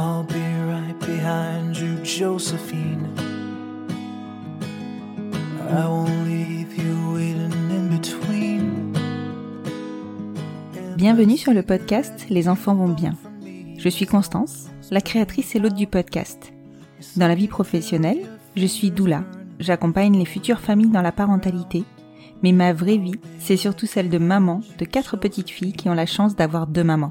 I'll be right behind you, Josephine. I won't leave you waiting in between. Bienvenue sur le podcast Les enfants vont bien. Je suis Constance, la créatrice et l'hôte du podcast. Dans la vie professionnelle, je suis doula. J'accompagne les futures familles dans la parentalité. Mais ma vraie vie, c'est surtout celle de maman de quatre petites filles qui ont la chance d'avoir deux mamans.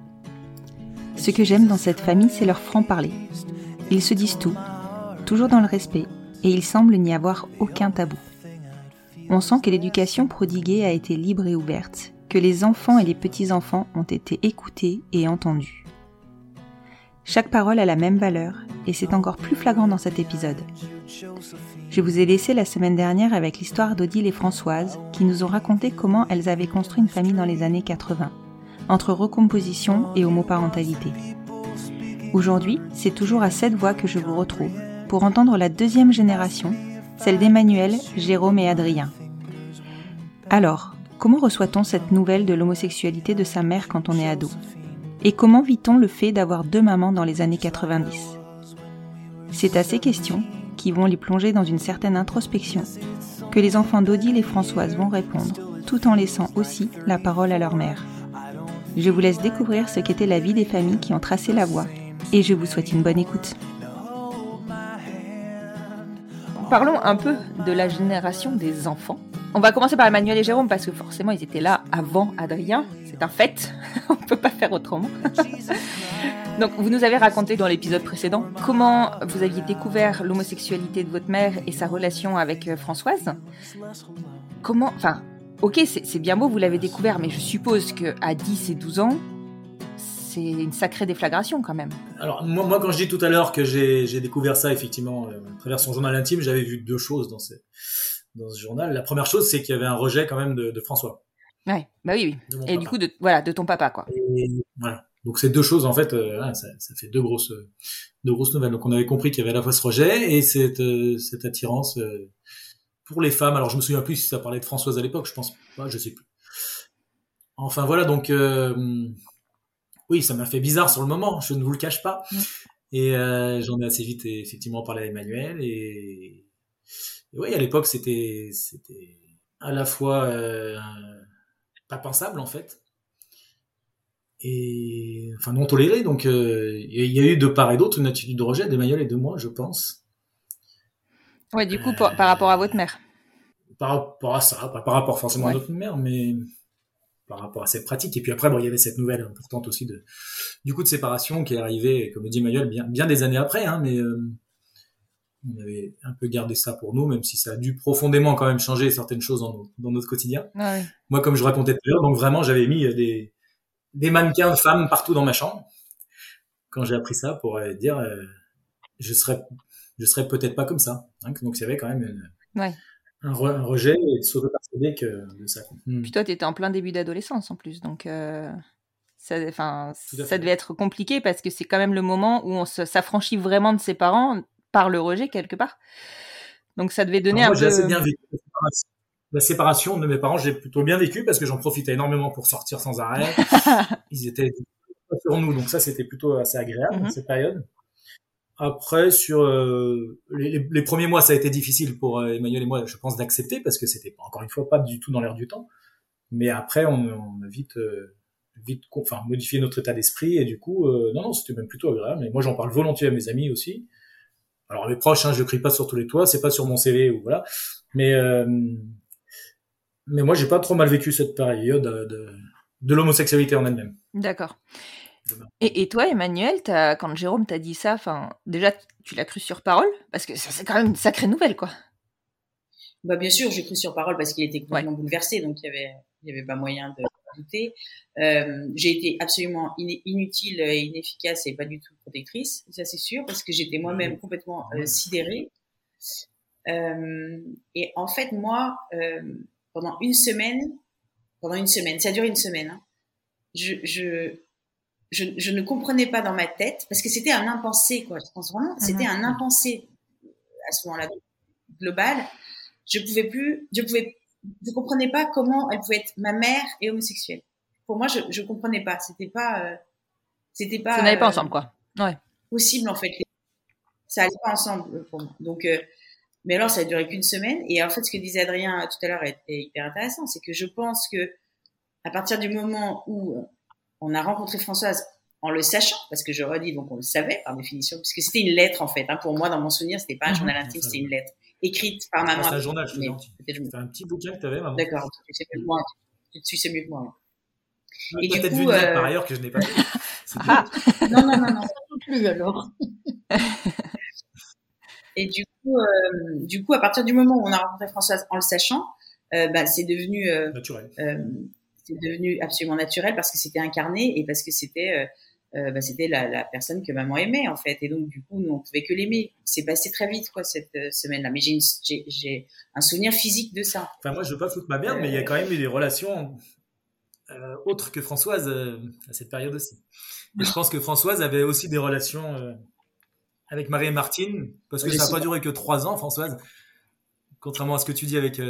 Ce que j'aime dans cette famille, c'est leur franc-parler. Ils se disent tout, toujours dans le respect, et il semble n'y avoir aucun tabou. On sent que l'éducation prodiguée a été libre et ouverte, que les enfants et les petits-enfants ont été écoutés et entendus. Chaque parole a la même valeur, et c'est encore plus flagrant dans cet épisode. Je vous ai laissé la semaine dernière avec l'histoire d'Odile et Françoise, qui nous ont raconté comment elles avaient construit une famille dans les années 80 entre recomposition et homoparentalité. Aujourd'hui, c'est toujours à cette voix que je vous retrouve pour entendre la deuxième génération, celle d'Emmanuel, Jérôme et Adrien. Alors, comment reçoit-on cette nouvelle de l'homosexualité de sa mère quand on est ado? Et comment vit-on le fait d'avoir deux mamans dans les années 90 C'est à ces questions, qui vont les plonger dans une certaine introspection, que les enfants d'Odile et Françoise vont répondre, tout en laissant aussi la parole à leur mère. Je vous laisse découvrir ce qu'était la vie des familles qui ont tracé la voie et je vous souhaite une bonne écoute. Parlons un peu de la génération des enfants. On va commencer par Emmanuel et Jérôme parce que forcément ils étaient là avant Adrien, c'est un fait, on ne peut pas faire autrement. Donc vous nous avez raconté dans l'épisode précédent comment vous aviez découvert l'homosexualité de votre mère et sa relation avec euh, Françoise. Comment, enfin, ok, c'est bien beau, vous l'avez découvert, mais je suppose qu'à 10 et 12 ans, c'est une sacrée déflagration quand même. Alors, moi, moi quand je dis tout à l'heure que j'ai découvert ça, effectivement, euh, à travers son journal intime, j'avais vu deux choses dans ce, dans ce journal. La première chose, c'est qu'il y avait un rejet quand même de, de François. Ouais, bah oui, oui. Et du coup, de, voilà, de ton papa, quoi. Et, voilà. Donc, ces deux choses, en fait, euh, ça, ça, fait deux grosses, deux grosses nouvelles. Donc, on avait compris qu'il y avait à la fois ce rejet et cette, euh, cette attirance pour les femmes. Alors, je me souviens plus si ça parlait de Françoise à l'époque, je pense pas, je sais plus. Enfin, voilà, donc, euh, oui, ça m'a fait bizarre sur le moment, je ne vous le cache pas. Mm. Et euh, j'en ai assez vite effectivement parlé à Emmanuel. Et, et oui, à l'époque, c'était c'était à la fois euh, pas pensable en fait, et enfin non toléré. Donc il y a eu de part et d'autre une attitude de rejet d'Emmanuel et de moi, je pense. Ouais, du coup, par, par rapport à votre mère. Par rapport à ça, pas par rapport forcément Ouais. à notre mère, mais par rapport à cette pratique. Et puis après, bon, il y avait cette nouvelle importante aussi de du coup de séparation qui est arrivée, comme le dit Emmanuel, bien, bien des années après, hein, mais euh, on avait un peu gardé ça pour nous, même si ça a dû profondément quand même changer certaines choses dans, nos- dans notre quotidien. Ouais. Moi, comme je racontais tout à l'heure, donc vraiment, j'avais mis euh, des, des mannequins femmes partout dans ma chambre quand j'ai appris ça pour euh, dire euh, je serais je serais peut-être pas comme ça. hein. donc il y avait quand même une- Ouais. un, re- un rejet et de s'auto-persuader que de ça. Hmm. Puis toi, tu étais en plein début d'adolescence en plus, donc euh, ça, ça devait être compliqué parce que c'est quand même le moment où on s'affranchit vraiment de ses parents par le rejet quelque part. Donc ça devait donner Alors, un moi, j'ai peu. assez bien vécu la séparation. La séparation de mes parents, j'ai plutôt bien vécu parce que j'en profitais énormément pour sortir sans arrêt. Ils étaient sur nous, donc ça c'était plutôt assez agréable Mhm. cette période. Après, sur euh, les, premiers mois, ça a été difficile pour euh, Emmanuel et moi, je pense, d'accepter parce que c'était encore une fois pas du tout dans l'air du temps. Mais après, on, a vite, euh, vite, enfin, modifié notre état d'esprit et du coup, euh, non, non, c'était même plutôt agréable. Et moi, j'en parle volontiers à mes amis aussi. Alors, mes proches, hein, je crie pas sur tous les toits, c'est pas sur mon CV ou voilà. Mais, mais moi, j'ai pas trop mal vécu cette période de, de, de l'homosexualité en elle-même. D'accord. Et, et toi, Emmanuel, quand Jérôme t'a dit ça, enfin, déjà, tu l'as cru sur parole? Parce que c'est quand même une sacrée nouvelle, quoi. Bah bien sûr, j'ai cru sur parole parce qu'il était complètement bouleversé, donc il y avait, il y avait pas moyen de douter. Euh, j'ai été absolument in- inutile et inefficace et pas du tout protectrice, ça c'est sûr, parce que j'étais moi-même complètement euh, sidérée. Euh, et en fait, moi, pendant une semaine, pendant une semaine, ça a duré une semaine, hein, je, je, je, je ne comprenais pas dans ma tête, parce que c'était un impensé, quoi. Je pense vraiment, c'était un impensé à ce moment-là global. Je pouvais plus, je pouvais, je comprenais pas comment elle pouvait être ma mère et homosexuelle. Pour moi, je, je comprenais pas. C'était pas, euh, c'était pas. Ça n'allait pas euh, ensemble, quoi. Ouais. possible en fait. Ça allait pas ensemble euh, pour moi. Donc, euh, mais alors ça a duré qu'une semaine. Et en fait, ce que disait Adrien euh, tout à l'heure est, est hyper intéressant, c'est que je pense que à partir du moment où euh, on a rencontré Françoise en le sachant, parce que je redis, donc on le savait par définition, puisque c'était une lettre en fait. Hein, pour moi, dans mon souvenir, c'était pas un Mhm. journal intime, c'était une lettre écrite par maman. C'est un journal, je C'était un petit bouquin que tu avais, maman. D'accord, tu sais mieux que moi. Tu sais mieux que moi. Et du coup, vu une lettre euh, par ailleurs que je n'ai pas Ah, Non, non, non, non. plus alors. Et du coup, euh, du coup, à partir du moment où on a rencontré Françoise en le sachant, euh, bah, c'est devenu, euh, naturel. C'est devenu absolument naturel parce que c'était incarné et parce que c'était, euh, euh, bah, c'était la, la personne que maman aimait en fait. Et donc du coup, nous on pouvait que l'aimer. C'est passé très vite quoi cette euh, semaine-là. Mais j'ai, une- j'ai, j'ai un souvenir physique de ça. Enfin, moi, je veux pas foutre ma merde, mais il y a quand même eu des relations autres que Françoise à cette période aussi. Et je pense que Françoise avait aussi des relations avec Marie et Martine, parce que ça n'a pas duré que trois ans, Françoise, contrairement à ce que tu dis avec,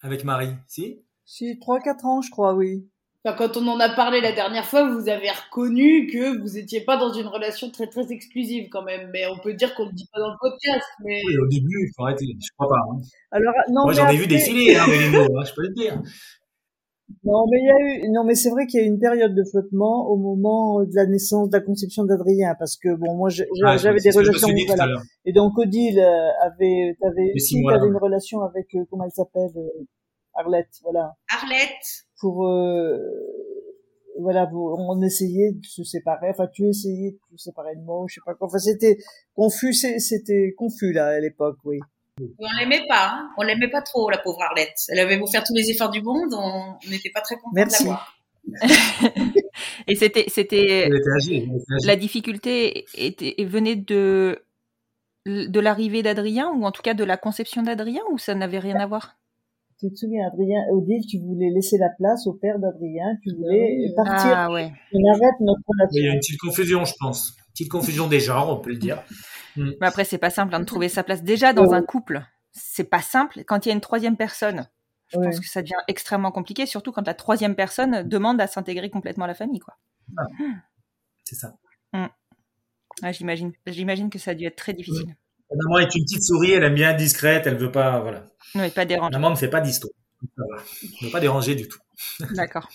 avec Marie. Si? Si, 3-4 ans, je crois, oui. Enfin, quand on en a parlé la dernière fois, vous avez reconnu que vous étiez pas dans une relation très très exclusive quand même. Mais on peut dire qu'on le dit pas dans le podcast. Mais Oui, au début, il faut arrêter, je crois pas. hein. Alors, non, Moi, j'en ai vu défiler, hein, Mélindo, hein, je peux le dire. Non, mais il y a eu, non, mais c'est vrai qu'il y a eu une période de flottement au moment de la naissance, de la conception d'Adrien, parce que bon, moi, Ouais, j'avais des relations, voilà. Et donc Odile euh, avait, t'avais Les six aussi, mois, là, t'avais une relation avec, euh, comment elle s'appelle, euh, Arlette, voilà. Arlette, Pour, euh, voilà, pour- on essayait de se séparer. Enfin, tu essayais de te séparer de moi, je sais pas quoi. Enfin, c'était confus, c'était confus là à l'époque, oui. on l'aimait pas. Hein on l'aimait pas trop la pauvre Arlette. Elle avait beau faire tous les efforts du monde, on n'était pas très contents de Merci. l'avoir. et c'était, c'était, la difficulté était, venait de, de l'arrivée d'Adrien, ou en tout cas de la conception d'Adrien, ou ça n'avait rien à voir? Tu te souviens, Adrien, Odile, tu voulais laisser la place au père d'Adrien, tu voulais oui, partir, Ah ouais. on arrête notre Il y a une petite confusion, je pense. Petite confusion des genres, on peut le dire. Mais après, c'est pas simple hein, de trouver sa place. Déjà, dans Ouais. un couple, c'est pas simple. Quand il y a une troisième personne, je Ouais. pense que ça devient extrêmement compliqué, surtout quand la troisième personne demande à s'intégrer complètement à la famille, quoi. C'est ça. Ah, j'imagine. J'imagine que ça a dû être très difficile. Maman est une petite souris, elle aime bien être discrète, elle veut pas, voilà. Oui, pas dérangeant. Maman ne fait pas d'histoire. Ça va. Elle ne pas déranger du tout. D'accord.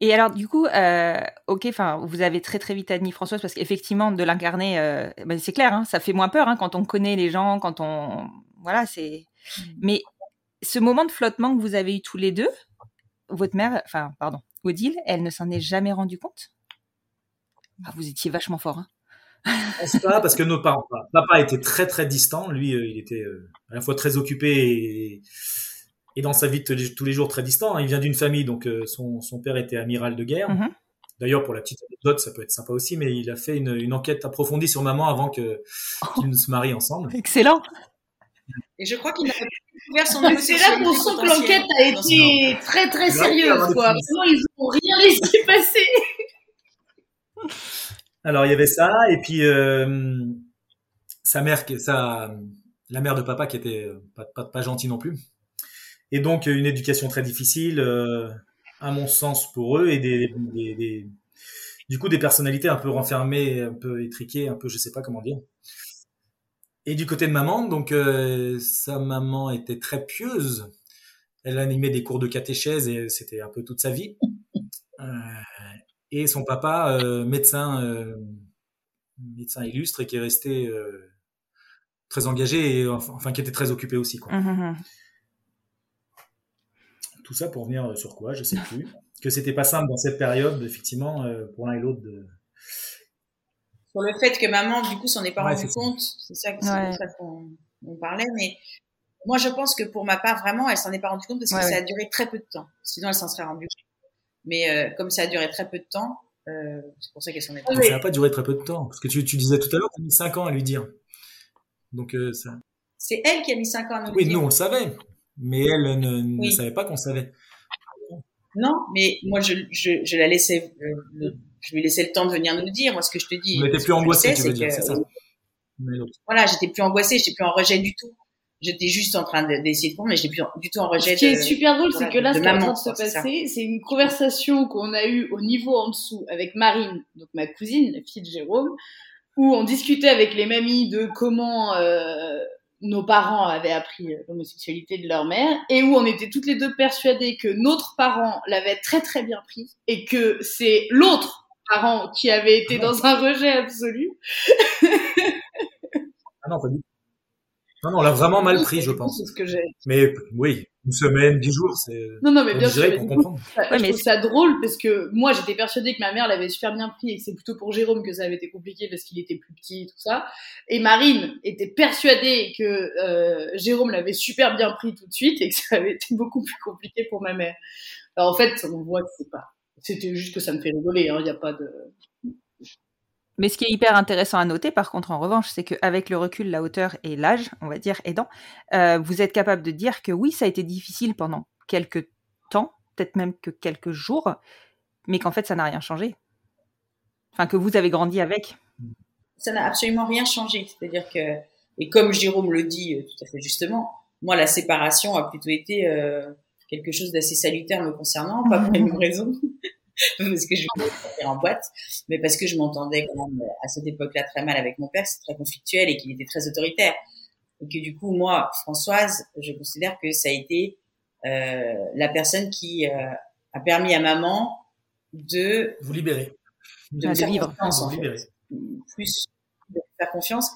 Et alors, du coup, euh, ok, enfin, vous avez très très vite admis Françoise parce qu'effectivement, de l'incarner, euh, ben, c'est clair, hein, ça fait moins peur hein, quand on connaît les gens, quand on, voilà, c'est. Mais ce moment de flottement que vous avez eu tous les deux, votre mère, enfin, pardon, Odile, elle ne s'en est jamais rendue compte? Ah, vous étiez vachement fort. Hein. Je pense pas, parce que nos parents, papa était très très distant. Lui, euh, il était euh, à la fois très occupé et, et dans sa vie de tous les- jours très distant. hein. Il vient d'une famille, donc euh, son, son père était amiral de guerre. Mhm. D'ailleurs, pour la petite anecdote, ça peut être sympa aussi, mais il a fait une, une enquête approfondie sur maman avant que qu'ils ne se marient ensemble. Excellent. Et je crois qu'il pas découvert son c'est là qu'on sent que l'enquête a Non, été très très sérieuse, quoi. Vraiment, ils ont rien laissé passer. Alors il y avait ça, et puis euh, sa mère, la mère de papa qui était pas, pas, pas gentille non plus. Et donc une éducation très difficile, à mon sens pour eux, et du coup des personnalités un peu renfermées, un peu étriquées, un peu je sais pas comment dire. Et du côté de maman, donc euh, sa maman était très pieuse. Elle animait des cours de catéchèse et c'était un peu toute sa vie. Euh, et son papa, euh, médecin, euh, médecin illustre et qui est resté euh, très engagé et enfin qui était très occupé aussi. Quoi. Mhm. Tout ça pour venir sur quoi, je sais plus. que c'était pas simple dans cette période, effectivement, euh, pour l'un et l'autre de Sur le fait que maman, du coup, s'en est pas Ouais, rendu compte, c'est ça, Ouais. qu'on on parlait, mais moi je pense que pour ma part, vraiment, elle s'en est pas rendue compte parce que Ouais, ça ouais. a duré très peu de temps. Sinon, elle s'en serait rendue compte. Mais euh, comme ça a duré très peu de temps, euh, c'est pour ça qu'elle s'en est pas Ça n'a pas duré très peu de temps, parce que tu, tu disais tout à l'heure, tu as mis 5 ans à lui dire. Donc, euh, ça... C'est elle qui a mis 5 ans à nous le Oui, dire. nous, on le savait, mais elle ne, ne Oui. savait pas qu'on savait. Non, mais moi je, je, je la laissais, euh, le- je lui laissais le temps de venir nous le dire. Moi, ce que je te dis. Était ce plus que je angoissé, sais, tu veux dire, c'est ça. Mais Voilà, j'étais plus angoissée, j'étais plus en rejet du tout. J'étais juste en train de- d'essayer de comprendre, mais j'étais plus en- du tout en rejet. Ce qui est super drôle, c'est que là, ce qui est en maman, train de se passer, c'est une conversation qu'on a eue au niveau en dessous avec Marine, donc ma cousine, la fille de Jérôme, où on discutait avec les mamies de comment euh, nos parents avaient appris euh, l'homosexualité de leur mère, et où on était toutes les deux persuadées que notre parent l'avait très très bien pris, et que c'est l'autre parent qui avait été dans un rejet absolu. Ah non, pas du tout. Non, non, on l'a vraiment mal pris, je pense. Ce que. Mais oui, une semaine, dix jours, c'est Non, non, mais bien sûr. mais pour comprendre. Ça- Ouais, je mais trouve ça drôle parce que moi j'étais persuadée que ma mère l'avait super bien pris et que c'est plutôt pour Jérôme que ça avait été compliqué parce qu'il était plus petit et tout ça. Et Marine était persuadée que euh, Jérôme l'avait super bien pris tout de suite et que ça avait été beaucoup plus compliqué pour ma mère. Alors en fait, on voit que c'est pas. C'était juste que ça me fait rigoler. hein, Il n'y a pas de. Mais ce qui est hyper intéressant à noter, par contre, en revanche, c'est qu'avec le recul, la hauteur et l'âge, on va dire, aidant, euh, vous êtes capable de dire que oui, ça a été difficile pendant quelques temps, peut-être même que quelques jours, mais qu'en fait, ça n'a rien changé. Enfin, que vous avez grandi avec. ça n'a absolument rien changé. C'est-à-dire que, et comme Jérôme le dit euh, tout à fait justement, moi, la séparation a plutôt été euh, quelque chose d'assez salutaire me concernant, pas pour les mêmes raisons, parce que je voulais partir en boîte, mais parce que je m'entendais quand même euh, à cette époque-là très mal avec mon père, c'est très conflictuel et qu'il était très autoritaire. Et que du coup, moi, Françoise, je considère que ça a été euh, la personne qui euh, a permis à maman de, Vous libérez. de Ah, me de faire vivre. confiance, en Vous fait plus de faire confiance.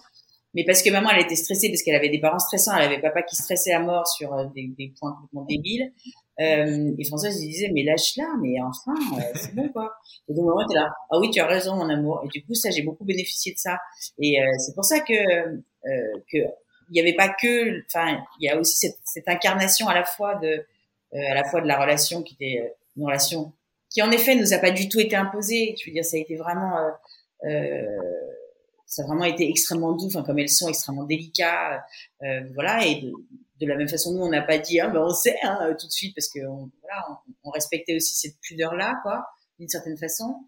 Mais parce que maman, elle était stressée, parce qu'elle avait des parents stressants, elle avait papa qui stressait à mort sur euh, des, des points complètement débiles. Euh, et Françoise, il disait, mais lâche-la, mais enfin, euh, c'est bon, quoi. Et donc, maman était là, ah oui, tu as raison, mon amour. Et du coup, ça, j'ai beaucoup bénéficié de ça. Et euh, c'est pour ça que, euh, que il n'y avait pas que, enfin, il y a aussi cette, cette incarnation à la fois de, euh, à la fois de la relation qui était une relation qui, en effet, nous a pas du tout été imposée. Je veux dire, ça a été vraiment, euh, ça a vraiment été extrêmement doux, enfin comme elles sont extrêmement délicats, euh, voilà. Et de, de la même façon, nous on n'a pas dit, hein, ben on sait hein, tout de suite parce que on, voilà, on, respectait aussi cette pudeur là, quoi, d'une certaine façon.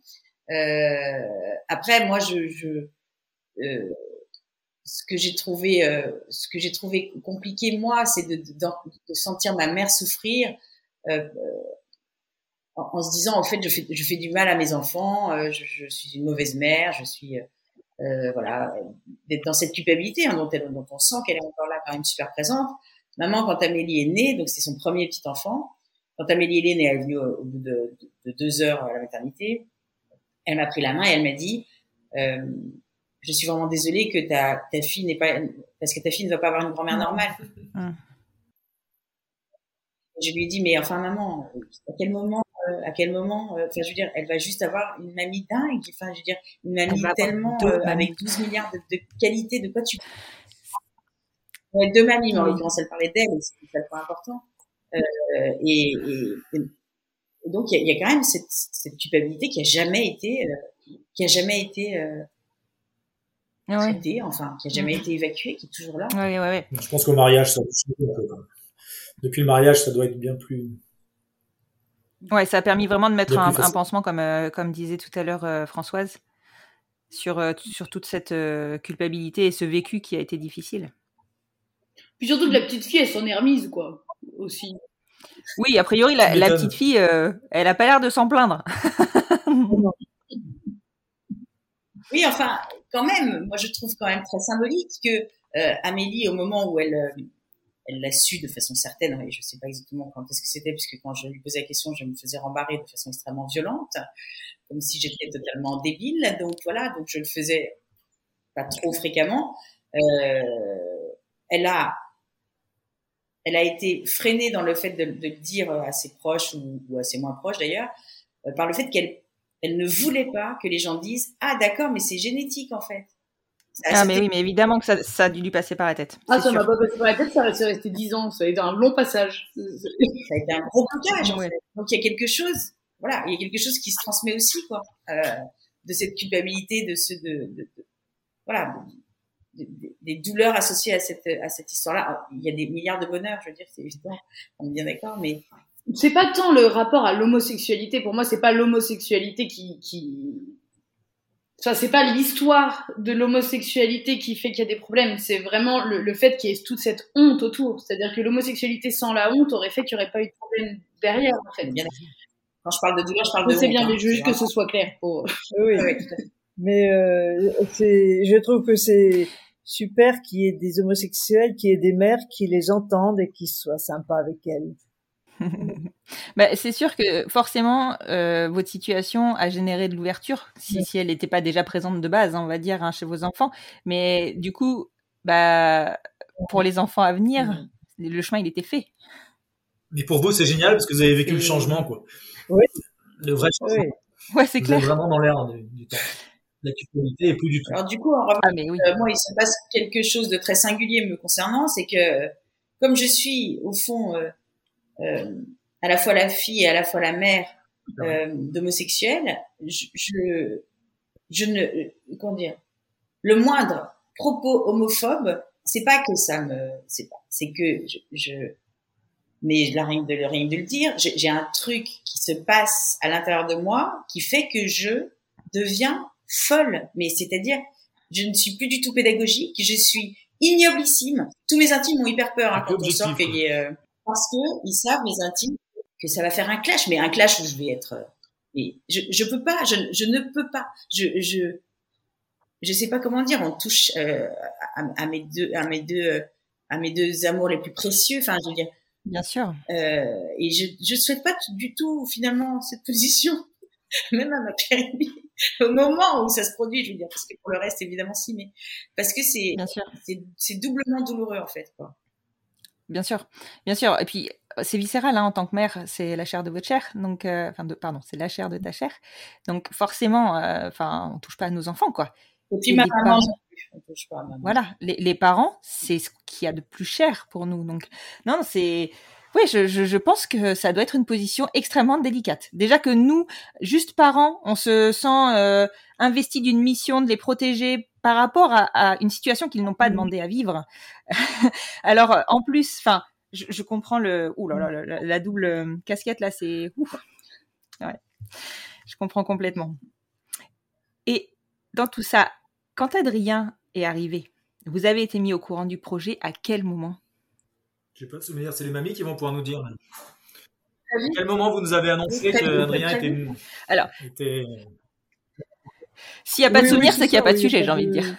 Euh, après, moi, je, je euh, ce que j'ai trouvé, euh, ce que j'ai trouvé compliqué moi, c'est de, de, de sentir ma mère souffrir. Euh, en, en, se disant en fait je fais, je fais du mal à mes enfants, euh, je, je, suis une mauvaise mère, je suis euh, voilà d'être dans cette culpabilité hein, dont, elle, dont on sent qu'elle est encore là quand même super présente. Maman quand Amélie est née, donc c'est son premier petit enfant. Quand Amélie est née, elle est venue au, au bout de, de, de, deux heures à la maternité. Elle m'a pris la main et elle m'a dit euh, je suis vraiment désolée que ta, ta fille n'est pas parce que ta fille ne va pas avoir une grand-mère normale. Mmh. Je lui ai dit mais enfin maman à quel moment euh, à quel moment euh, enfin je veux dire elle va juste avoir une mamie dingue enfin je veux dire une mamie tellement euh, avec 12 milliards de, de qualités de quoi tu ouais, deux mamies mais en l'occurrence elle parlait d'elle c'est le point important. Euh, et, et, et, donc il y, y a, quand même cette, cette, culpabilité qui a jamais été euh, qui a jamais été euh, traitée, enfin qui a jamais mmh. été évacuée qui est toujours là. Ouais, ouais, je pense qu'au mariage ça depuis le mariage, ça doit être bien plus. Ouais, ça a permis vraiment de mettre un, un, pansement, comme, euh, comme disait tout à l'heure euh, Françoise, sur, sur toute cette culpabilité et ce vécu qui a été difficile. Puis surtout que la petite fille, elle s'en est remise, quoi, aussi. Oui, a priori, la, la petite fille, elle a pas l'air de s'en plaindre. oui, enfin, quand même, moi je trouve quand même très symbolique que Amélie, au moment où elle, elle l'a su de façon certaine, et je sais pas exactement quand est-ce que c'était, puisque quand je lui posais la question, je me faisais rembarrer de façon extrêmement violente, comme si j'étais totalement débile. Donc voilà, donc je le faisais pas trop fréquemment. Euh, elle a, elle a été freinée dans le fait de, le dire à ses proches ou, ou à ses moins proches d'ailleurs, euh, par le fait qu'elle, elle ne voulait pas que les gens disent ah d'accord, mais c'est génétique en fait. Ah, mais oui, mais évidemment que ça, ça, a dû lui passer par la tête. Ah, ça m'a pas passé par la tête, ça a resté 10 ans. Ça a été un long passage. Ça a été un gros blocage, en fait. Donc, il y a quelque chose, voilà, il y a quelque chose qui se transmet aussi, quoi, euh, de cette culpabilité, de ce, de, de, de voilà, de, des douleurs associées à cette, à cette histoire-là. Il y a des milliards de bonheurs, je veux dire, c'est évident, on est bien d'accord, mais. C'est pas tant le rapport à l'homosexualité. Pour moi, c'est pas l'homosexualité qui, qui, ça c'est pas l'histoire de l'homosexualité qui fait qu'il y a des problèmes, c'est vraiment le, le fait qu'il y ait toute cette honte autour. C'est-à-dire que l'homosexualité sans la honte aurait fait qu'il n'y aurait pas eu de problème derrière, en fait. Bien Quand je parle de douleur, je parle de C'est bien, mais juste que ce soit clair. Pour... Oui, oui. mais euh, je trouve que c'est super qu'il y ait des homosexuels, qu'il y ait des mères qui les entendent et qui soient sympas avec elles. bah, c'est sûr que forcément, euh, votre situation a généré de l'ouverture, si, si elle n'était pas déjà présente de base, on va dire, hein, chez vos enfants. Mais du coup, bah, pour les enfants à venir, le chemin, il était fait. Mais pour vous, c'est génial parce que vous avez vécu le changement, quoi. Oui. Le vrai changement. Oui. Ouais, c'est Vous clair. êtes vraiment dans l'air du, du temps. La culpabilité et plus du tout. Alors du coup, en revanche, Ah, mais oui. euh, moi, il se passe quelque chose de très singulier me concernant, c'est que comme je suis au fond euh, à la fois la fille et à la fois la mère euh, d'homosexuels, je, je, je ne comment dire, le moindre propos homophobe, c'est pas que ça me, c'est pas, c'est que je, je mais là, rien de, rien de le dire, j'ai un truc qui se passe à l'intérieur de moi qui fait que je deviens folle. Mais c'est-à-dire, je ne suis plus du tout pédagogique, je suis ignoblissime. Tous mes intimes ont hyper peur hein, quand on sort qu'il y ait, euh, parce que ils savent mes intimes que ça va faire un clash, mais un clash où je vais être. euh, et je, je peux pas, je, je ne peux pas. Je, je, je sais pas comment dire. On touche euh, à, à mes deux, à mes deux, euh, à mes deux amours les plus précieux. Enfin, je veux dire. Bien sûr. Euh, et je je souhaite pas du tout finalement cette position, même à ma pire ennemie. Au moment où ça se produit, je veux dire, parce que pour le reste évidemment si, mais parce que c'est c'est doublement douloureux en fait quoi. Bien sûr, bien sûr. Et puis, c'est viscéral hein, en tant que mère, c'est la chair de votre chair, donc, euh, enfin, de, pardon, c'est la chair de ta chair. Donc, forcément, euh, enfin, on touche pas à nos enfants, quoi. Et puis Et ma maman, parents- on touche pas à ma maman. Voilà, les, les parents, c'est ce qu'il y a de plus cher pour nous. Donc, non, c'est. Oui, je, je, je pense que ça doit être une position extrêmement délicate. Déjà que nous, juste parents, on se sent euh, investi d'une mission de les protéger par rapport à, à une situation qu'ils n'ont pas demandé à vivre. Alors, euh, en plus, enfin, je, je comprends le. Ouh là là, la, double euh, casquette là, c'est. ouf. Ouais, je comprends complètement. Et dans tout ça, quand Adrien est arrivé, vous avez été mis au courant du projet à quel moment? Je sais pas de souvenir, c'est les mamies qui vont pouvoir nous dire. Très À quel moment vous nous avez annoncé que Adrien était. Alors. était S'il n'y a pas de Oui, souvenir, oui, c'est qu'il n'y a pas de oui, sujet, j'ai envie de dire.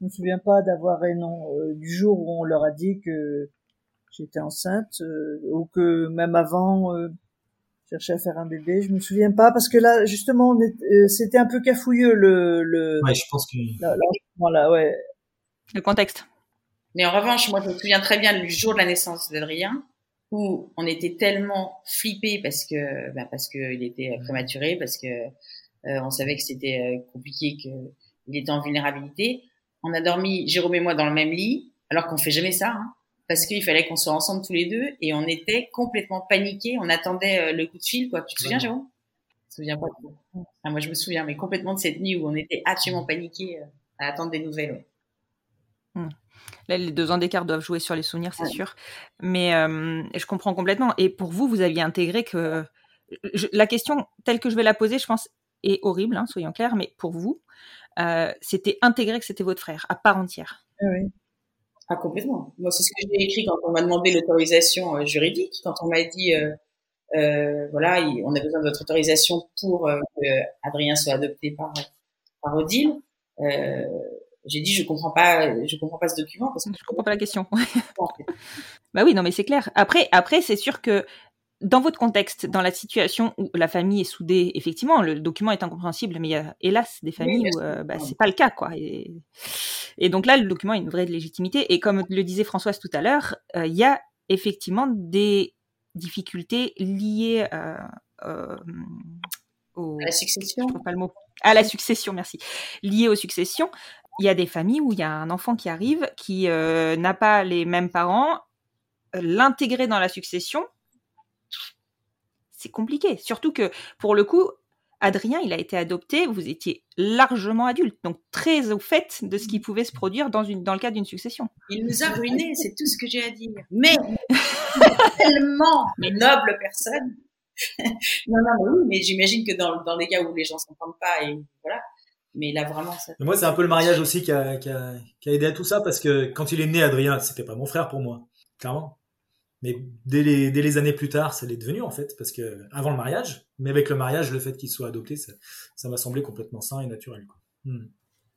Je me souviens pas d'avoir un nom euh, du jour où on leur a dit que j'étais enceinte euh, ou que même avant euh, je cherchais à faire un bébé. Je me souviens pas parce que là justement euh, c'était un peu cafouilleux le le Ouais, je pense que. là ouais. Le contexte. Mais en revanche, moi, je me souviens très bien du jour de la naissance d'Adrien, où on était tellement flippés parce que, bah, parce que il était prématuré, parce que euh, on savait que c'était euh, compliqué, qu'il était en vulnérabilité. On a dormi, Jérôme et moi, dans le même lit, alors qu'on fait jamais ça, hein, parce qu'il fallait qu'on soit ensemble tous les deux, et on était complètement paniqués. On attendait euh, le coup de fil, quoi. Tu te souviens. Jérôme? Je me souviens pas. Ah, moi, je me souviens, mais complètement de cette nuit où on était absolument paniqués euh, à attendre des nouvelles. ouais. Là, les deux ans d'écart doivent jouer sur les souvenirs, c'est sûr. Mais euh, je comprends complètement. Et pour vous, vous aviez intégré que je- la question telle que je vais la poser, je pense, est horrible, hein, soyons clairs. Mais pour vous, euh, c'était intégré que c'était votre frère, à part entière. Ah oui. Ah, complètement. Moi, c'est ce que j'ai écrit quand on m'a demandé l'autorisation euh, juridique, quand on m'a dit, euh, voilà, il- on a besoin de votre autorisation pour euh, que Adrien soit adopté par, par Odile. Euh, j'ai dit, je comprends pas, je comprends pas ce document parce que Je comprends pas la question. en fait, Bah oui, non, mais c'est clair. Après, après, c'est sûr que dans votre contexte, dans la situation où la famille est soudée, effectivement, le document est incompréhensible, mais il y a hélas des familles où euh, bah, c'est pas le cas, quoi. Et, et donc là, le document a une vraie légitimité. Et comme le disait Françoise tout à l'heure, euh, il y a effectivement des difficultés liées euh, euh, au, à la succession. je pas le mot. À la succession, merci. Liées aux successions, il y a des familles où il y a un enfant qui arrive qui euh, n'a pas les mêmes parents, euh, l'intégrer dans la succession, c'est compliqué. Surtout que pour le coup, Adrien, il a été adopté, vous étiez largement adulte, donc très au fait de ce qui pouvait se produire dans, le cadre d'une succession. Il nous a ruinés, c'est tout ce que j'ai à dire. Mais tellement noble personne. non, non, mais oui, mais j'imagine que dans, dans des cas où les gens s'entendent pas et voilà. Mais là, vraiment, ça. Moi, c'est un peu le mariage aussi qui a, qui, a, qui a aidé à tout ça parce que quand il est né, Adrien, c'était pas mon frère pour moi, clairement. Mais dès les, dès les années plus tard, ça l'est devenu en fait, parce que avant le mariage, mais avec le mariage, le fait qu'il soit adopté, ça, ça m'a semblé complètement sain et naturel. Quoi. Hmm.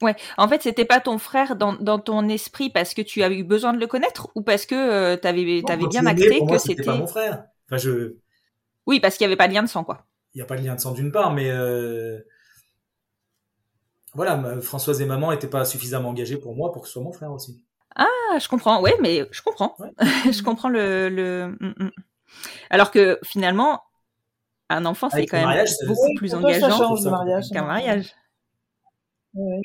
Ouais, en fait, c'était pas ton frère dans, dans ton esprit parce que tu avais eu besoin de le connaître ou parce que euh, t'avais quand bien acté que c'était. pas mon frère. Enfin, je, Oui, parce qu'il y avait pas de lien de sang, quoi. il n'y a pas de lien de sang d'une part, mais euh, voilà, Françoise et maman n'étaient pas suffisamment engagées pour moi pour que ce soit mon frère aussi. Ah, je comprends. Ouais, mais je comprends. Ouais. je comprends le. le... mm, mm. Alors que finalement, un enfant, c'est quand même mariage, beaucoup Oui, plus engageant ça, le mariage. qu'un mariage. Ouais.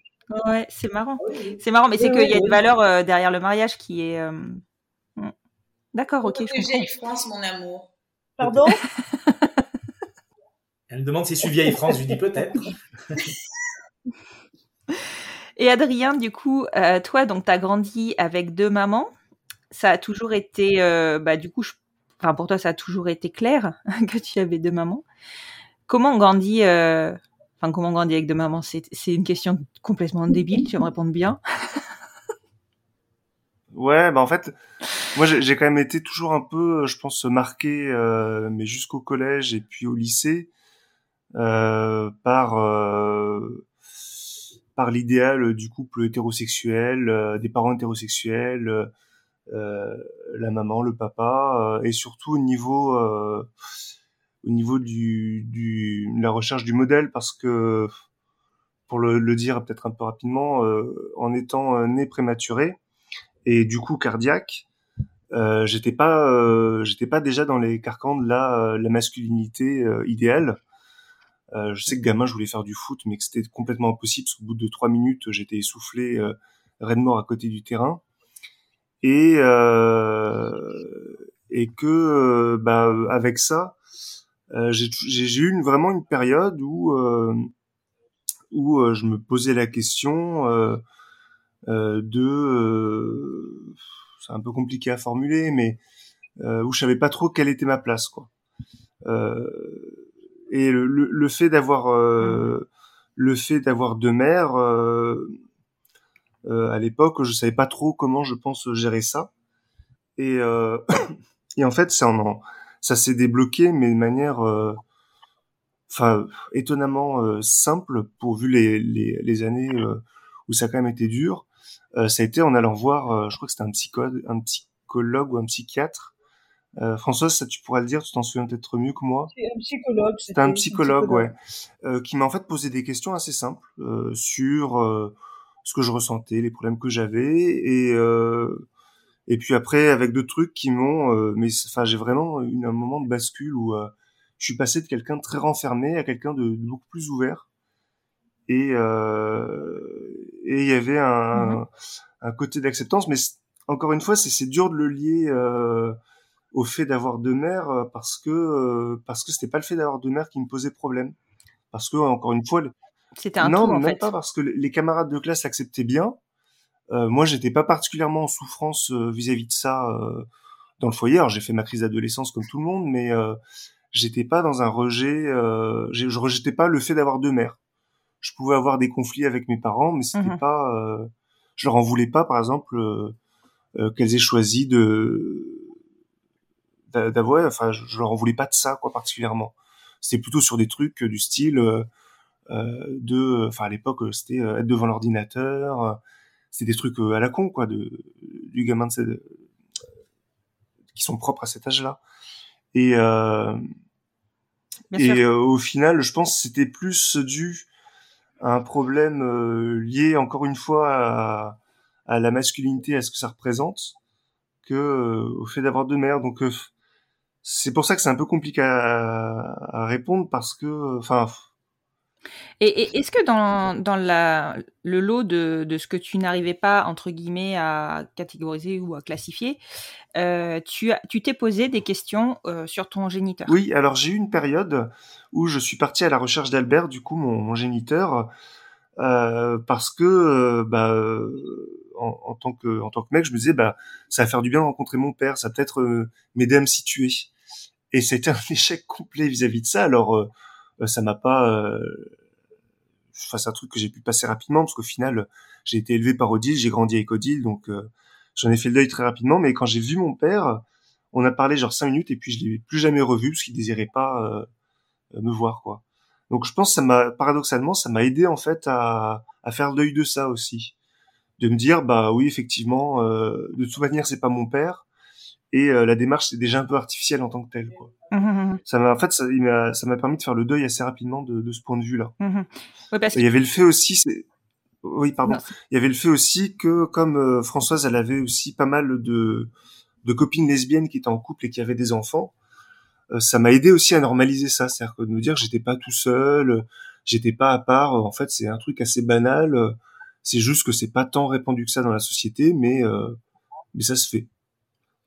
Ouais, c'est marrant. C'est marrant, mais c'est Oui, qu'il oui, y a une oui. valeur euh, derrière le mariage qui est. euh, mm. D'accord, ok, je vieille France, mon amour. Pardon? Elle me demande si je suis vieille France, je lui dis peut-être. Et Adrien, du coup, euh, toi, donc, t'as grandi avec deux mamans. Ça a toujours été, euh, bah, du coup, enfin, pour toi, ça a toujours été clair que tu avais deux mamans. Comment on grandit, euh, enfin, comment on grandit avec deux mamans? C'est une question complètement débile, tu vas me répondre bien. Ouais, bah en fait, moi j'ai quand même été toujours un peu, je pense, marqué, mais jusqu'au collège et puis au lycée, l'idéal du couple hétérosexuel, euh, des parents hétérosexuels, euh, la maman, le papa, euh, et surtout au niveau euh, au niveau du, la recherche du modèle, parce que pour le, dire peut-être un peu rapidement, euh, en étant euh, né prématuré et du coup cardiaque, euh, j'étais pas euh, j'étais pas déjà dans les carcans de la, euh, masculinité euh, idéale. Euh, je sais que gamin je voulais faire du foot, mais que c'était complètement impossible. Parce qu'au bout de trois minutes j'étais essoufflé, euh, raide mort à côté du terrain, et euh, et que euh, bah avec ça j'ai eu vraiment une période où où je me posais la question de c'est un peu compliqué à formuler mais où je savais pas trop quelle était ma place quoi. Euh, et le, le, le fait d'avoir euh, le fait d'avoir deux mères euh, euh, à l'époque je savais pas trop comment je pense gérer ça et et en fait ça en ça s'est débloqué mais de manière enfin étonnamment simple pour vu les les, les années où ça a quand même été dur ça a été en allant voir, je crois que c'était un psychologue, un psychologue ou un psychiatre. Euh, Françoise, ça tu pourras le dire, tu t'en souviens peut-être mieux que moi. C'est un psychologue. C'était un psychologue, ouais, euh, qui m'a en fait posé des questions assez simples euh, sur euh, ce que je ressentais, les problèmes que j'avais, et euh, et puis après avec d'autres trucs qui m'ont, euh, mais enfin j'ai vraiment eu un moment de bascule où euh, je suis passé de quelqu'un de très renfermé à quelqu'un de, de beaucoup plus ouvert et euh, et il y avait un, un côté d'acceptance mais encore une fois c'est c'est dur de le lier euh, au fait d'avoir deux mères euh, parce que euh, parce que c'était pas le fait d'avoir deux mères qui me posait problème parce que encore une fois C'était un non tout, en même fait. pas parce que les camarades de classe acceptaient bien euh, moi j'étais pas particulièrement en souffrance euh, vis-à-vis de ça euh, dans le foyer alors j'ai fait ma crise d'adolescence comme tout le monde mais euh, j'étais pas dans un rejet je rejetais pas le fait d'avoir deux mères je pouvais avoir des conflits avec mes parents, mais c'était Mhm. pas, je leur en voulais pas, par exemple, qu'elles aient choisi de d'a- d'avoir, enfin, je, je leur en voulais pas de ça, quoi, particulièrement. C'était plutôt sur des trucs euh, du style euh, euh, de, enfin, à l'époque, c'était être devant l'ordinateur, c'était des trucs à la con, quoi, de du gamin de cette- qui sont propres à cet âge-là. Et euh, et euh, au final, je pense que c'était plus dû à un problème euh, lié encore une fois à, à la masculinité, à ce que ça représente, que au fait d'avoir deux mères. Donc c'est pour ça que c'est un peu compliqué à, à répondre parce que, enfin, Et, et est-ce que dans, dans la, le lot de, de ce que tu n'arrivais pas, entre guillemets, à catégoriser ou à classifier, euh, tu as- tu t'es posé des questions euh, sur ton géniteur? Oui, alors j'ai eu une période où je suis parti à la recherche d'Albert, du coup mon, mon géniteur, euh, parce que bah, en, en tant que en tant que mec, je me disais bah ça va faire du bien de rencontrer mon père, ça va peut-être m'aider à me situer. Et c'était un échec complet vis-à-vis de ça. Alors euh, euh, ça m'a pas, euh, enfin c'est un truc que j'ai pu passer rapidement parce qu'au final j'ai été élevé par Odile, j'ai grandi avec Odile, donc euh, j'en ai fait le deuil très rapidement. Mais quand j'ai vu mon père, on a parlé genre cinq minutes et puis je l'ai plus jamais revu parce qu'il désirait pas euh, me voir quoi. Donc je pense que ça m'a paradoxalement ça m'a aidé en fait à, à faire le deuil de ça aussi, de me dire bah oui effectivement euh, de toute manière c'est pas mon père et euh, la démarche c'est déjà un peu artificielle en tant que telle quoi. Mhm, Ça m'a en fait ça m'a permis de faire le deuil assez rapidement de, de ce point de vue là. Il y avait le fait aussi c'est oui pardon Non, il y avait le fait aussi que comme euh, Françoise elle avait aussi pas mal de de copines lesbiennes qui étaient en couple et qui avaient des enfants euh, ça m'a aidé aussi à normaliser ça, c'est-à-dire que de me dire j'étais pas tout seul, j'étais pas à part. En fait, c'est un truc assez banal. C'est juste que c'est pas tant répandu que ça dans la société, mais mais ça se fait.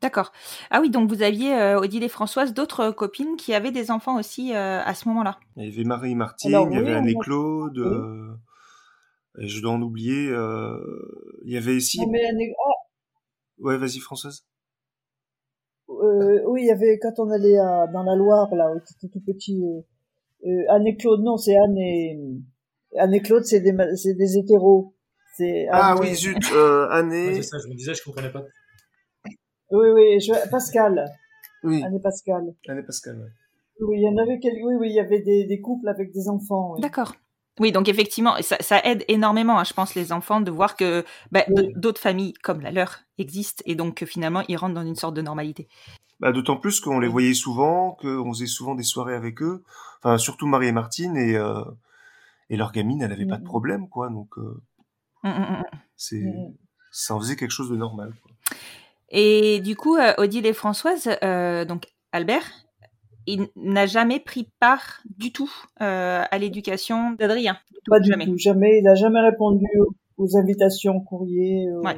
D'accord. Ah oui, donc vous aviez, euh, Odile et Françoise, d'autres euh, copines qui avaient des enfants aussi euh, à ce moment-là? Il y avait Marie Martine, Alors, il y avait Anne-Claude, oui. euh, et je dois en oublier. euh, il y avait ici. Non, mais Anne- Ouais, vas-y Françoise. Euh, oui, il y avait quand on allait à, dans la Loire là, où c'était tout petit. Anne et Claude, non, c'est Anne et Anne et Claude, c'est des ma- c'est des hétéros. C'est Ah Anne oui, et- zut, euh, Ouais, Anne. c'est ça, je me disais, je comprenais pas. Oui, oui, je- Pascal, Oui, Anne et Pascal. Anne et Pascal. Ouais. Oui, il y en avait quelques. Oui, oui, il y avait des, des couples avec des enfants. Oui. D'accord. Oui, donc effectivement, ça, ça aide énormément, hein, je pense, les enfants de voir que bah, Oui. d'autres familles comme la leur existent et donc que finalement ils rentrent dans une sorte de normalité. Bah, d'autant plus qu'on les voyait souvent, qu'on faisait souvent des soirées avec eux. Enfin, surtout Marie et Martine et euh, et leur gamine, elle avait pas de Mhm. problème, quoi. Donc euh, Mm, mm, mm. c'est Mhm. ça en faisait quelque chose de normal. Quoi. Et du coup, euh, Odile et Françoise, euh, donc Albert, il n'a jamais pris part du tout euh, à l'éducation d'Adrien. Pas du jamais. tout, jamais. Il a jamais répondu aux, invitations courrier. aux- Ouais.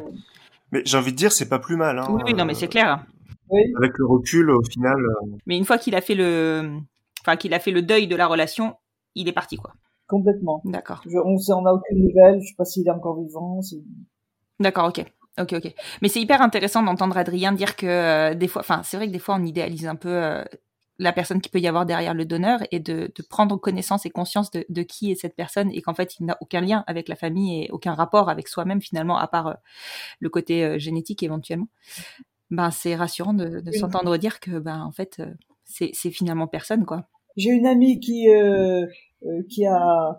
Mais j'ai envie de dire, c'est pas plus mal. Hein, Oui, oui, non, mais c'est clair. Oui. Avec le recul, au final, euh, Mais une fois qu'il a fait le, enfin qu'il a fait le deuil de la relation, il est parti quoi. Complètement. D'accord. Je, on n'a aucune nouvelle. Je sais pas s'il est encore vivant. si- D'accord, ok. Ok, ok. Mais c'est hyper intéressant d'entendre Adrien dire que euh, des fois, enfin, c'est vrai que des fois, on idéalise un peu euh, la personne qui peut y avoir derrière le donneur et de, de prendre connaissance et conscience de, de qui est cette personne et qu'en fait, il n'a aucun lien avec la famille et aucun rapport avec soi-même finalement, à part euh, le côté euh, génétique éventuellement. Ben, c'est rassurant de, de Oui. s'entendre dire que, ben, en fait, euh, c'est c'est finalement personne, quoi. J'ai une amie qui euh, euh, qui a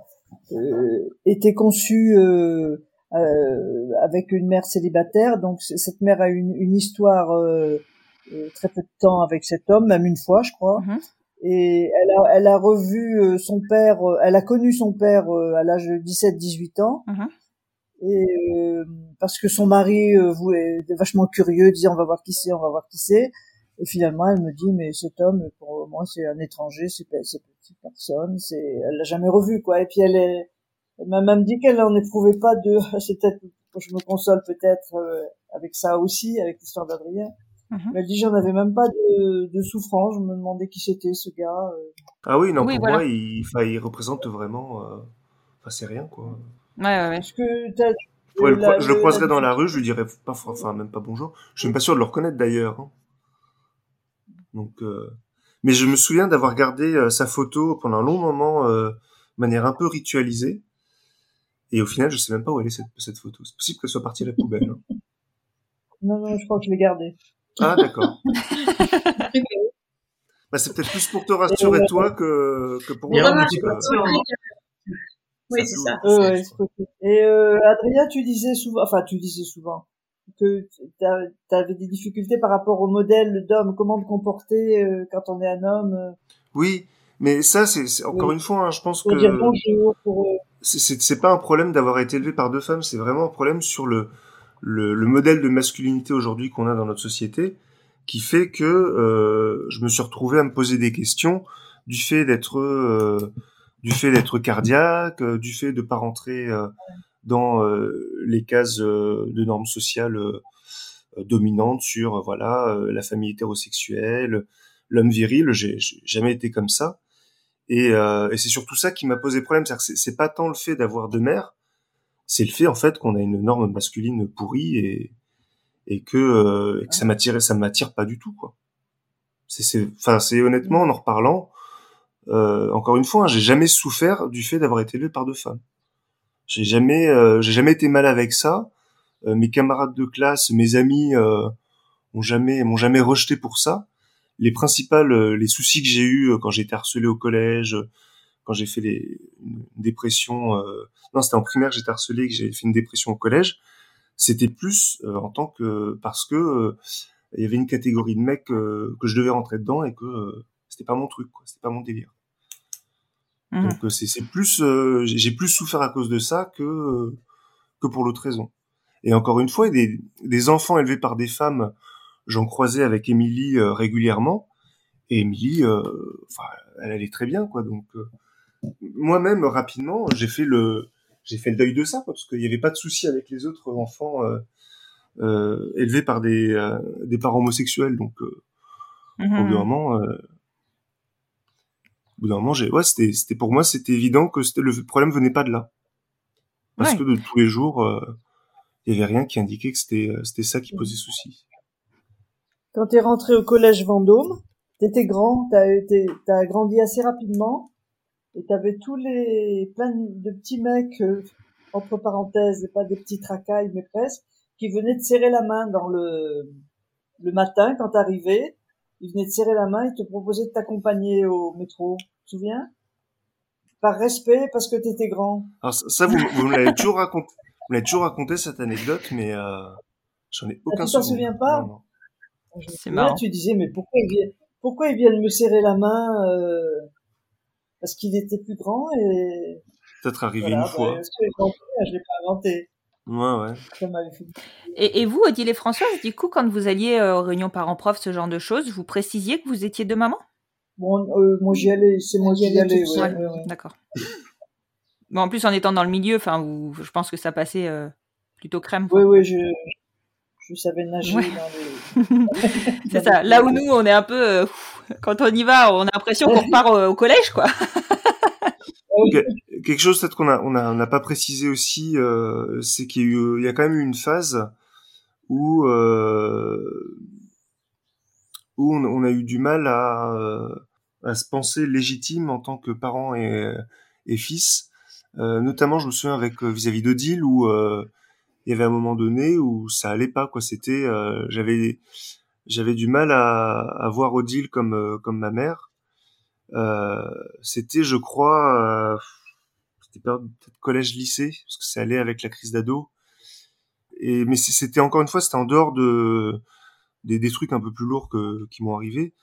euh, été conçue euh, avec une mère célibataire. Donc cette mère a une, une histoire euh, euh, très peu de temps avec cet homme, même une fois, je crois. Mhm. Et elle a, elle a revu euh, son père, euh, elle a connu son père à l'âge de 17-18 ans. Mhm. Et euh, parce que son mari euh, voulait, était vachement curieux, disait on va voir qui c'est, on va voir qui c'est. Et finalement, elle me dit mais cet homme, pour moi, c'est un étranger, c'est c'est personne, c'est, elle l'a jamais revu quoi. Et puis elle est, elle m'a même dit qu'elle n'en éprouvait pas de, c'est peut-être, je me console peut-être euh, avec ça aussi, avec l'histoire d'Adrien. Mais elle dit j'en avais même pas de, de souffrance, je me demandais qui c'était ce gars. euh. ah oui, non, Oui, pour voilà. moi, il, enfin, il représente vraiment. euh, Enfin, c'est rien, quoi. Ouais, ouais, ouais. Est-ce que t'as, Ouais, la- je le croiserais la- dans la rue, je lui dirais pas, enfin même pas bonjour. Je suis même pas sûr de le reconnaître d'ailleurs. hein. Donc, euh, mais je me souviens d'avoir gardé euh, sa photo pendant un long moment, euh, de manière un peu ritualisée. Et au final, je sais même pas où elle est cette, cette photo. C'est possible qu'elle soit partie à la poubelle. Hein. Non, non, je crois que je l'ai gardée. Ah, d'accord. bah, c'est peut-être plus pour te rassurer toi que, que pour moi. Oui, c'est ça. Ouais, et euh, Adrien, tu disais souvent, enfin, tu disais souvent que tu avais des difficultés par rapport au modèle d'homme, comment te comporter euh, quand on est un homme. euh? Oui, mais ça, c'est encore Oui. une fois, hein, je pense Pour que dire bonjour, pour... c'est- pas un problème d'avoir été élevé par deux femmes, c'est vraiment un problème sur le, le, le modèle de masculinité aujourd'hui qu'on a dans notre société, qui fait que euh, je me suis retrouvé à me poser des questions du fait d'être euh, du fait d'être cardiaque, euh, du fait de pas rentrer euh, dans euh, les cases euh, de normes sociales dominantes sur voilà la famille hétérosexuelle, l'homme viril. J'ai jamais été comme ça. Et, euh, et c'est surtout ça qui m'a posé problème, c'est-à-dire que c'est- pas tant le fait d'avoir deux mères, c'est le fait en fait qu'on a une norme masculine pourrie et et que, euh, et ça m'attire, m'attire pas du tout quoi. C'est, enfin c'est honnêtement en en reparlant, euh, encore une fois, hein, j'ai jamais souffert du fait d'avoir été élevé par deux femmes. J'ai jamais, euh, j'ai jamais été mal avec ça. Euh, mes camarades de classe, mes amis, euh, ont jamais, m'ont jamais rejeté pour ça les principales euh, les soucis que j'ai eu quand j'ai été harcelé au collège euh, quand j'ai fait les une dépression euh, non c'était en primaire j'étais harcelé que j'ai fait une dépression au collège c'était plus euh, en tant que parce que euh, il y avait une catégorie de mecs euh, que je devais rentrer dedans et que euh, c'était pas mon truc quoi c'était pas mon délire Mhm. donc euh, c'est c'est plus euh, j'ai plus souffert à cause de ça que euh, que pour l'autre raison et encore une fois des des enfants élevés par des femmes j'en croisais avec Émilie euh, régulièrement. Et Émilie euh, enfin elle allait très bien quoi. Donc euh, moi-même rapidement j'ai fait le j'ai fait le deuil de ça quoi, parce qu'il n'y avait pas de souci avec les autres enfants élevés par des des parents homosexuels. Donc euh, au bout d'un moment au bout d'un moment j'ai ouais c'était c'était pour moi c'était évident que le problème venait pas de là. Parce Ouais. que de tous les jours euh, il y avait rien qui indiquait que c'était c'était ça qui posait souci Quand t'es rentré au collège Vendôme, t'étais grand, t'as t'as grandi assez rapidement, et t'avais tous les plein de petits mecs euh, entre parenthèses, et pas des petits tracailles mais presque, qui venaient te serrer la main dans le le matin quand t'arrivais. Ils venaient te serrer la main, ils te proposaient de t'accompagner au métro. Tu te souviens? Par respect, parce que t'étais grand. alors ça, ça, vous, vous me l'avez toujours raconté vous l'avez toujours raconté cette anecdote mais euh, j'en ai aucun Ah, tu t'en souvenir souviens pas? Non, non. C'est marrant. Tu disais, mais pourquoi ils viennent, pourquoi ils viennent me serrer la main euh, Parce qu'il était plus grand et peut-être arrivé voilà. une fois Bah, inventé, je l'ai pas inventé. ouais ouais. Et, et vous, Odile et Françoise, du coup, quand vous alliez euh, aux réunions parents-prof, ce genre de choses, vous précisiez que vous étiez deux mamans? Bon, euh, moi j'y allais, c'est moi qui y allais. toute Ouais, seule. ouais, ouais. D'accord. Bon, en plus, en étant dans le milieu, enfin, vous- je pense que ça passait euh, plutôt crème. quoi. Oui, oui, je, je savais nager Ouais. dans les. C'est ça. Là où nous, on est un peu, euh, quand on y va, on a l'impression qu'on repart au, collège, quoi. quelque chose peut-être qu'on a on a on n'a pas précisé aussi euh, c'est qu'il y a a quand même eu une phase où euh, où on, a eu du mal à se penser légitime en tant que parent et, fils notamment je me souviens avec vis-à-vis d'Odile où il y avait un moment donné où ça allait pas quoi. C'était euh, j'avais j'avais du mal à, à voir Odile comme euh, comme ma mère. Euh, c'était je crois euh, c'était peut-être collège lycée parce que ça allait avec la crise d'ado. Et mais c'était encore une fois c'était en dehors de des, des trucs un peu plus lourds que qui m'ont arrivé.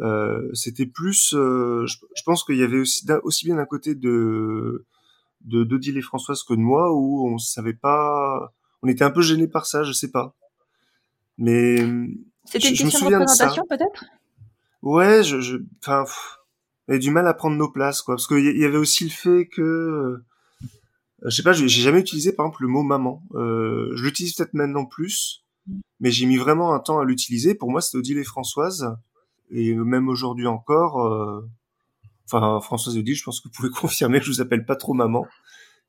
Euh, c'était plus je, je pense qu'il y avait aussi aussi bien d'un côté de de d'Odile et Françoise que de moi où on savait pas on était un peu gêné par ça je sais pas mais C'était une Je- je me question de souviens de ça. représentation, peut-être? Ouais, je, je, enfin, avait du mal à prendre nos places, quoi, parce qu'il y y avait aussi le fait que, euh, je sais pas, j'ai jamais utilisé par exemple le mot maman. Euh, je l'utilise peut-être maintenant plus, mais j'ai mis vraiment un temps à l'utiliser. Pour moi, c'était Odile et Françoise, et même aujourd'hui encore. euh, Enfin, Françoise et Odile, je pense que vous pouvez confirmer que je vous appelle pas trop maman,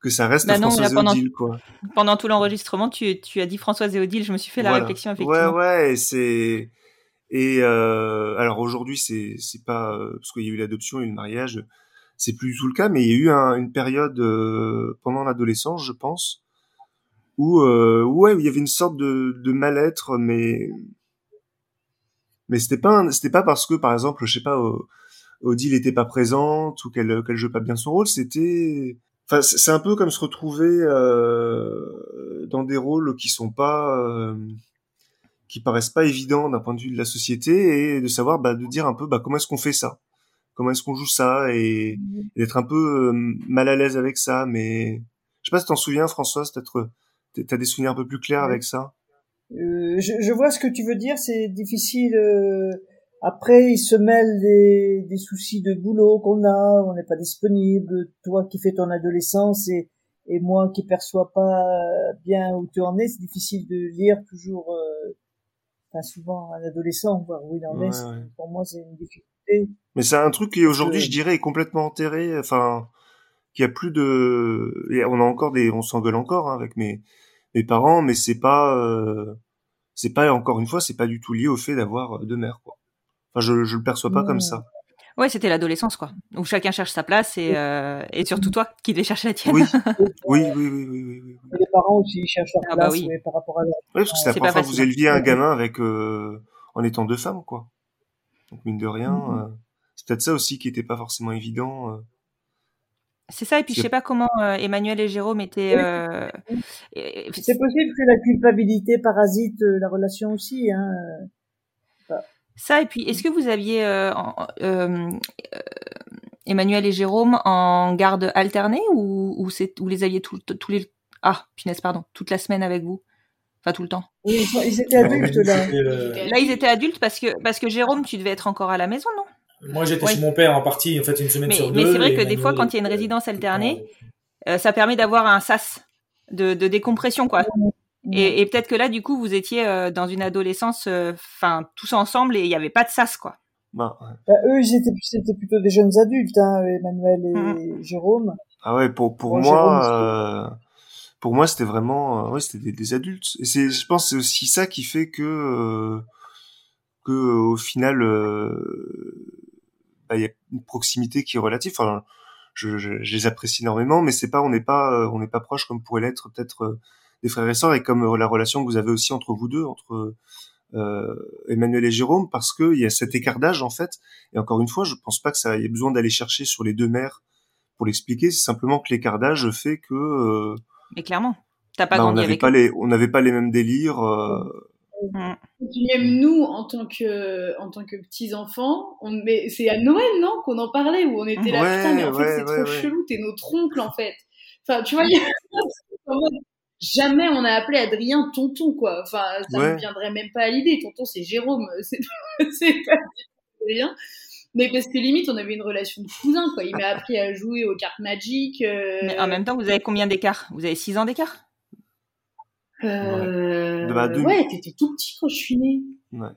que ça reste Bah non, Françoise là, pendant- et Odile, quoi. Pendant tout l'enregistrement, tu, tu as dit Françoise et Odile, je me suis fait la Voilà. réflexion, effectivement. Ouais, ouais, c'est et euh, alors aujourd'hui c'est c'est pas euh, parce qu'il y a eu l'adoption et le mariage, c'est plus du tout le cas, mais il y a eu un, une période euh, pendant l'adolescence, je pense, où euh, ouais, il y avait une sorte de, de mal-être, mais mais c'était pas c'était pas parce que par exemple, je sais pas, Odile était pas présente ou qu'elle qu'elle jouait pas bien son rôle, c'était Enfin, c'est un peu comme se retrouver euh, dans des rôles qui sont pas, euh, qui paraissent pas évidents d'un point de vue de la société et de savoir, bah, de dire un peu, bah, comment est-ce qu'on fait ça, comment est-ce qu'on joue ça? Et, d'être un peu euh, mal à l'aise avec ça. Mais je sais pas si t'en souviens, Françoise, peut-être, t'as des souvenirs un peu plus clairs avec ça? Euh, je, je, vois ce que tu veux dire. C'est difficile. Euh, après, il se mêle des, des soucis de boulot qu'on a, on n'est pas disponible, toi qui fais ton adolescence et, et moi qui perçois pas bien où tu en es, c'est difficile de lire toujours, euh, enfin souvent un adolescent, voir où il en est. Pour moi, c'est une difficulté. Mais c'est un truc qui aujourd'hui, je dirais, est complètement enterré. Enfin, qu'il y a plus de, et on a encore des, on s'engueule encore hein, avec mes mes parents, mais c'est pas, euh... c'est pas encore une fois, c'est pas du tout lié au fait d'avoir deux mères, quoi. Enfin, je, je le perçois pas comme ça. Ouais, c'était l'adolescence, quoi. Où chacun cherche sa place et, euh, et surtout toi qui devais chercher la tienne. Oui, oui, oui, oui, oui, oui, Les parents aussi cherchent leur ah, bah place oui. par rapport à leur... Oui, parce que c'est la première fois que vous éleviez un gamin avec, euh, en étant deux femmes, quoi. Donc, mine de rien, mm -hmm. euh, c'est peut-être ça aussi qui était pas forcément évident. Euh. C'est ça, et puis je sais pas comment euh, Emmanuel et Jérôme étaient. Euh... C'est possible que la culpabilité parasite euh, la relation aussi. Hein. Ça, et puis, est-ce que vous aviez euh, euh, Emmanuel et Jérôme en garde alternée ou, ou, ou les aviez tous les... Ah, punaise, pardon, toute la semaine avec vous? Enfin, tout le temps? Oui, ils étaient adultes, là. Là, ils étaient adultes parce que, parce que Jérôme, tu devais être encore à la maison, non? Moi, j'étais chez mon père en partie, en fait, une semaine mais, sur deux. Mais c'est vrai que des fois, quand il y a une résidence alternée, euh, ça permet d'avoir un sas de, de décompression, quoi. Et, et peut-être que là, du coup, vous étiez euh, dans une adolescence, enfin, euh, tous ensemble, et il n'y avait pas de sas, quoi. Bah, ouais. bah, eux, ils étaient, c'était plutôt des jeunes adultes, hein, Emmanuel et mmh. Jérôme. Ah ouais, pour pour bon, moi, euh, pour moi, c'était vraiment, ouais, c'était des, des, adultes. Et c'est, je pense, c'est aussi ça qui fait que que au final, bah, il y a une proximité qui est relative. Enfin, je, je, je les apprécie énormément, mais c'est pas, on n'est pas, on n'est pas proche comme pourrait l'être peut-être des frères et sœurs et comme euh, la relation que vous avez aussi entre vous deux, entre euh, Emmanuel et Jérôme, parce qu'il y a cet écart d'âge en fait. Et encore une fois, je pense pas que ça y ait besoin d'aller chercher sur les deux mères pour l'expliquer. C'est simplement que l'écart d'âge fait que. Euh, Mais clairement, t'as pas bah, grandi on avec pas les, on n'avait pas les mêmes délires. Euh... Mmh. Même nous, en tant que, en tant que petits enfants, on, mais c'est à Noël, non, qu'on en parlait, où on était là, ouais, putain, mais en ouais, fait, c'est ouais, trop ouais. chelou, t'es notre oncle, en fait. Enfin, tu vois, il y a jamais on a appelé Adrien tonton quoi. Enfin, ça Ouais. ne viendrait même pas à l'idée. Tonton c'est Jérôme, c'est c'est pas Adrien. Mais parce que limite on avait une relation de cousin quoi. Il m'a appris à jouer aux cartes Magic. euh, Mais en même temps, vous avez combien d'écart Vous avez 6 ans d'écart? Euh, De- bah, ouais, t'étais tout petit quand je suis née. Ouais.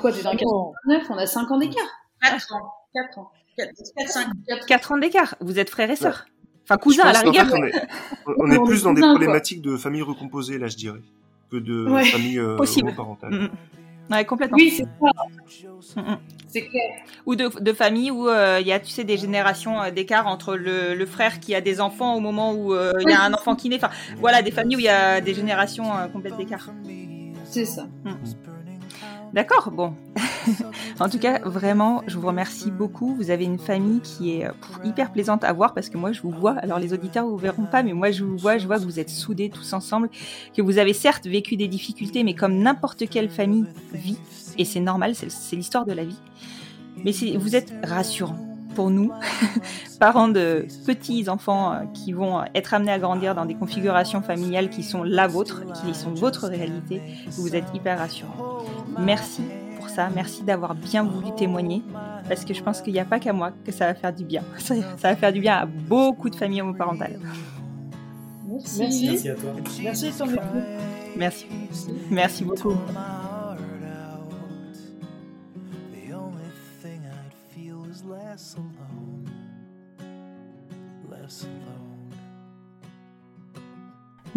Quoi, t'es dans le Oh. 89, on a 5 ans d'écart. 4 ans. 4 ans. 4, 5. 4 ans d'écart. Vous êtes frères et sœurs. Enfin, cousins à la rigueur. fait, on est, on plus dans des quoi. problématiques de famille recomposée, là, je dirais, que de Ouais. famille euh, Possible. homoparentale. Mm, mm. Ouais, complètement. Oui, c'est ça. Mm. C'est clair. Ou de, de famille où euh, il y a, tu sais, des générations euh, d'écart entre le, le frère qui a des enfants au moment où euh, il y a un enfant qui naît. Enfin, voilà, des familles où il y a des générations euh, complètes d'écart. C'est ça. D'accord, bon. En tout cas, vraiment, je vous remercie beaucoup. Vous avez une famille qui est euh, hyper plaisante à voir parce que moi, je vous vois. Alors, les auditeurs vous verront pas, mais moi, je vous vois. Je vois que vous êtes soudés tous ensemble, que vous avez certes vécu des difficultés, mais comme n'importe quelle famille vit, et c'est normal, c'est l'histoire de la vie. Mais vous êtes rassurants pour nous, parents de petits enfants euh, qui vont être amenés à grandir dans des configurations familiales qui sont la vôtre, qui sont votre réalité. Vous êtes hyper rassurants. Merci ça, merci d'avoir bien voulu témoigner, parce que je pense qu'il n'y a pas qu'à moi que ça va faire du bien. Ça, ça va faire du bien à beaucoup de familles homoparentales. Merci. Merci à toi. Merci ton. Merci. Merci beaucoup.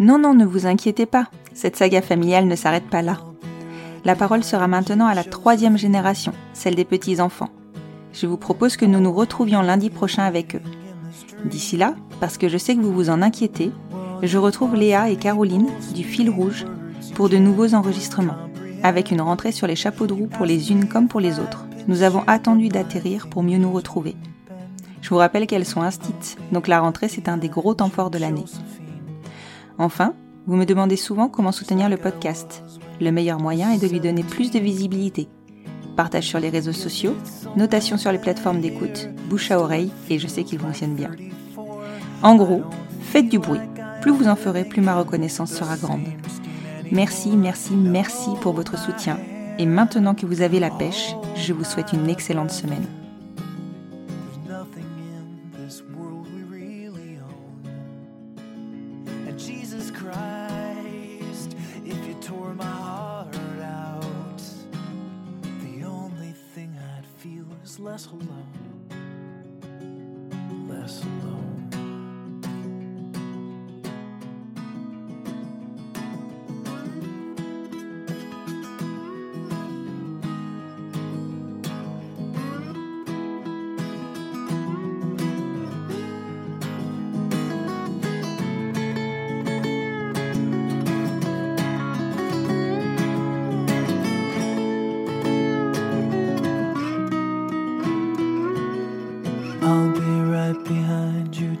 Non, non, ne vous inquiétez pas. Cette saga familiale ne s'arrête pas là. La parole sera maintenant à la troisième génération, celle des petits-enfants. je vous propose que nous nous retrouvions lundi prochain avec eux. D'ici là, parce que je sais que vous vous en inquiétez, je retrouve Léa et Caroline du Fil Rouge pour de nouveaux enregistrements, avec une rentrée sur les chapeaux de roue pour les unes comme pour les autres. Nous avons attendu d'atterrir pour mieux nous retrouver. Je vous rappelle qu'elles sont instites, donc la rentrée c'est un des gros temps forts de l'année. Enfin, vous me demandez souvent comment soutenir le podcast. Le meilleur moyen est de lui donner plus de visibilité. Partage sur les réseaux sociaux, notation sur les plateformes d'écoute, bouche à oreille, et je sais qu'il fonctionne bien. En gros, faites du bruit. Plus vous en ferez, plus ma reconnaissance sera grande. Merci, merci, merci pour votre soutien. Et maintenant que vous avez la pêche, je vous souhaite une excellente semaine. us alone.